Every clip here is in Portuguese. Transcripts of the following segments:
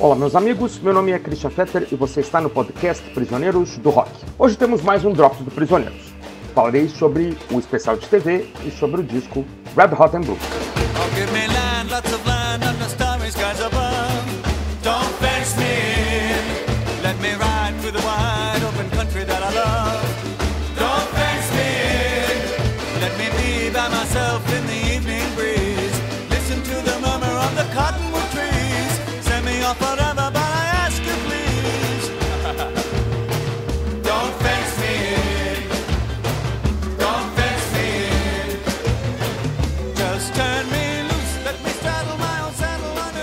Olá, meus amigos. Meu nome é Christian Fetter e você está no podcast Prisioneiros do Rock. Hoje temos mais um Drops do Prisioneiros. Falarei sobre o especial de TV e sobre o disco Red Hot and Blue.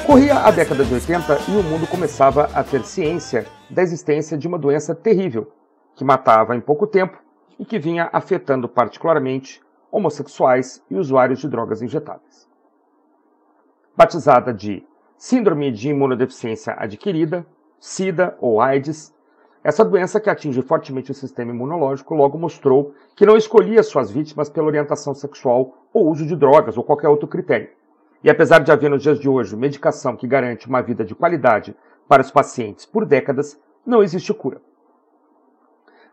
Corria a década de 80 e o mundo começava a ter ciência da existência de uma doença terrível que matava em pouco tempo e que vinha afetando particularmente homossexuais e usuários de drogas injetáveis. Batizada de Síndrome de Imunodeficiência Adquirida, SIDA ou AIDS, essa doença que atinge fortemente o sistema imunológico logo mostrou que não escolhia suas vítimas pela orientação sexual ou uso de drogas ou qualquer outro critério. E apesar de haver nos dias de hoje medicação que garante uma vida de qualidade para os pacientes por décadas, não existe cura.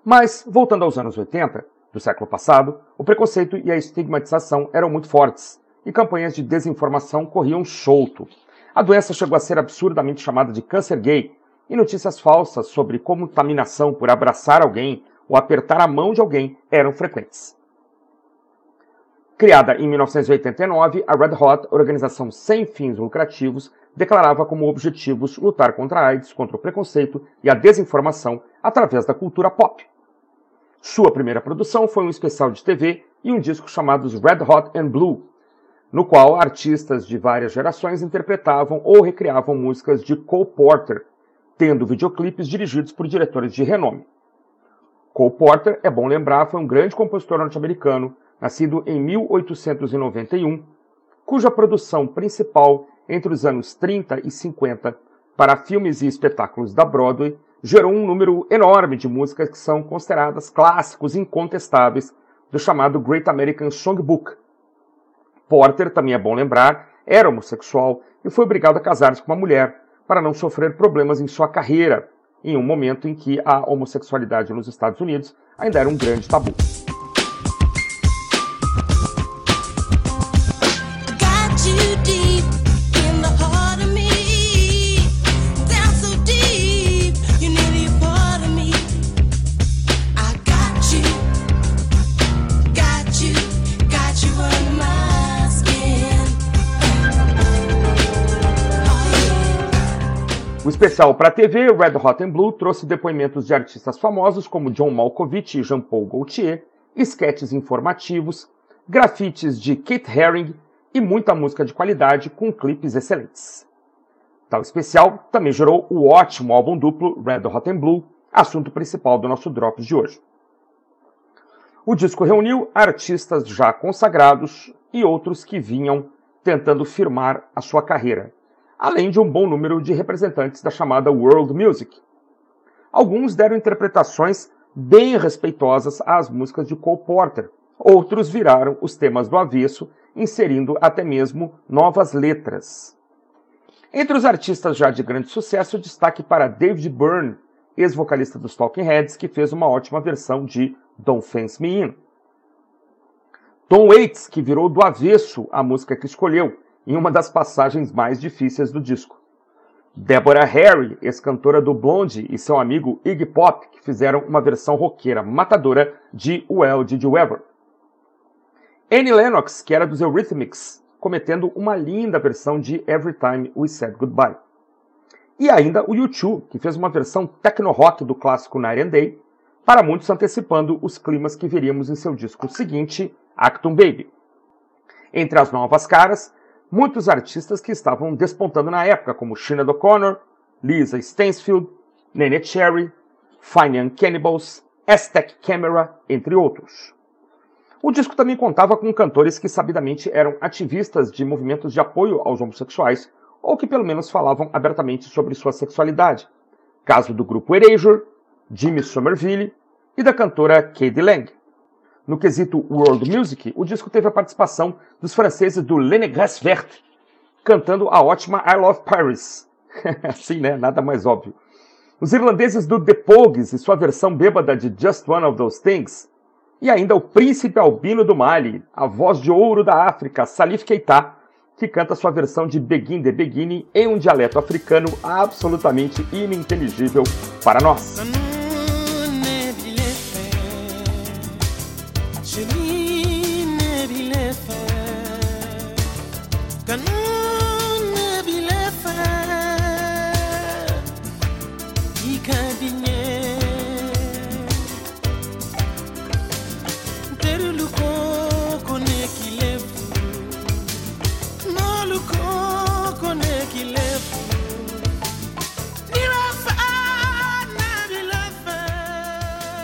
Mas, voltando aos anos 80 do século passado, o preconceito e a estigmatização eram muito fortes e campanhas de desinformação corriam solto. A doença chegou a ser absurdamente chamada de câncer gay e notícias falsas sobre contaminação por abraçar alguém ou apertar a mão de alguém eram frequentes. Criada em 1989, a Red Hot, organização sem fins lucrativos, declarava como objetivos lutar contra a AIDS, contra o preconceito e a desinformação através da cultura pop. Sua primeira produção foi um especial de TV e um disco chamado Red Hot and Blue, no qual artistas de várias gerações interpretavam ou recriavam músicas de Cole Porter, tendo videoclipes dirigidos por diretores de renome. Cole Porter, é bom lembrar, foi um grande compositor norte-americano nascido em 1891, cuja produção principal entre os anos 30 e 50 para filmes e espetáculos da Broadway gerou um número enorme de músicas que são consideradas clássicos incontestáveis do chamado Great American Songbook. Porter, também é bom lembrar, era homossexual e foi obrigado a casar-se com uma mulher para não sofrer problemas em sua carreira, em um momento em que a homossexualidade nos Estados Unidos ainda era um grande tabu. O especial para a TV, Red Hot and Blue, trouxe depoimentos de artistas famosos como John Malkovich e Jean-Paul Gaultier, esquetes informativos, grafites de Kate Haring e muita música de qualidade com clipes excelentes. Tal especial também gerou o ótimo álbum duplo Red Hot and Blue, assunto principal do nosso Drops de hoje. O disco reuniu artistas já consagrados e outros que vinham tentando firmar a sua carreira, além de um bom número de representantes da chamada World Music. Alguns deram interpretações bem respeitosas às músicas de Cole Porter, outros viraram os temas do avesso, inserindo até mesmo novas letras. Entre os artistas já de grande sucesso, destaque para David Byrne, ex-vocalista dos Talking Heads, que fez uma ótima versão de Don't Fence Me In. Tom Waits, que virou do avesso a música que escolheu, em uma das passagens mais difíceis do disco. Deborah Harry, ex-cantora do Blonde, e seu amigo Iggy Pop, que fizeram uma versão roqueira matadora de Well Did You Ever. Annie Lennox, que era dos Eurythmics, cometendo uma linda versão de Every Time We Said Goodbye. E ainda o U2, que fez uma versão techno-rock do clássico Night and Day, para muitos antecipando os climas que veríamos em seu disco seguinte, Acton Baby. Entre as novas caras, muitos artistas que estavam despontando na época, como Sheena O'Connor, Lisa Stansfield, Nene Cherry, Fine Young Cannibals, Aztec Camera, entre outros. O disco também contava com cantores que sabidamente eram ativistas de movimentos de apoio aos homossexuais, ou que pelo menos falavam abertamente sobre sua sexualidade. Caso do grupo Erasure, Jimmy Somerville e da cantora Katie Lang. No quesito World Music, o disco teve a participação dos franceses do Lennegresse Verte, cantando a ótima I Love Paris, Sim, né? Nada mais óbvio. Os irlandeses do The Pogues e sua versão bêbada de Just One of Those Things. E ainda o príncipe albino do Mali, a voz de ouro da África, Salif Keita, que canta sua versão de Begin de Begini em um dialeto africano absolutamente ininteligível para nós.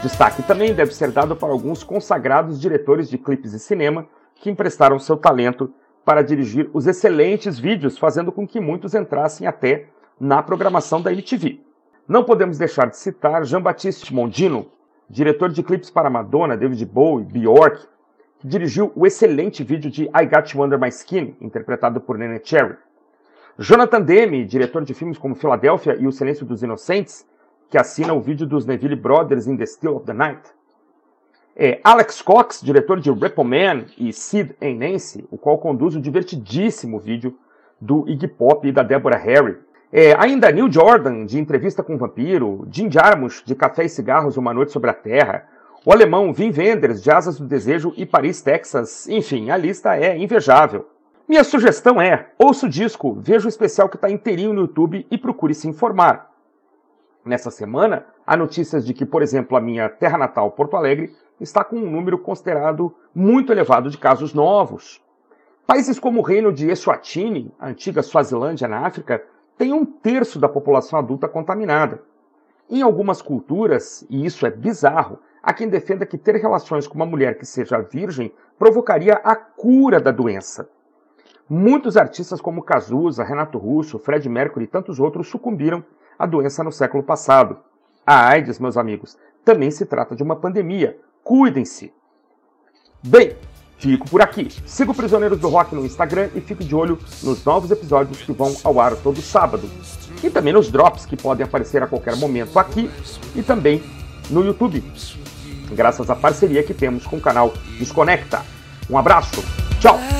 Destaque também deve ser dado para alguns consagrados diretores de clipes de cinema que emprestaram seu talento para dirigir os excelentes vídeos, fazendo com que muitos entrassem até na programação da MTV. Não podemos deixar de citar Jean-Baptiste Mondino, diretor de clipes para Madonna, David Bowie, Bjork, que dirigiu o excelente vídeo de I Got You Under My Skin, interpretado por Nene Cherry. Jonathan Demme, diretor de filmes como Filadélfia e O Silêncio dos Inocentes, que assina o vídeo dos Neville Brothers in the Still of the Night. É Alex Cox, diretor de Repo Man e Sid and Nancy, o qual conduz o divertidíssimo vídeo do Iggy Pop e da Deborah Harry. É, ainda Neil Jordan, de Entrevista com o Vampiro, Jim Jarmusch, de Café e Cigarros, Uma Noite sobre a Terra, o alemão Wim Wenders, de Asas do Desejo e Paris, Texas, enfim, a lista é invejável. Minha sugestão é, ouça o disco, veja o especial que está inteirinho no YouTube e procure se informar. Nessa semana, há notícias de que, por exemplo, a minha terra natal, Porto Alegre, está com um número considerado muito elevado de casos novos. Países como o reino de Eswatini, a antiga Suazilândia na África, têm um terço da população adulta contaminada. Em algumas culturas, e isso é bizarro, há quem defenda que ter relações com uma mulher que seja virgem provocaria a cura da doença. Muitos artistas como Cazuza, Renato Russo, Fred Mercury e tantos outros sucumbiram à doença no século passado. A AIDS, meus amigos, também se trata de uma pandemia. Cuidem-se! Bem, fico por aqui. Siga o Prisioneiros do Rock no Instagram e fique de olho nos novos episódios que vão ao ar todo sábado. E também nos drops que podem aparecer a qualquer momento aqui e também no YouTube. Graças à parceria que temos com o canal Desconecta. Um abraço, tchau!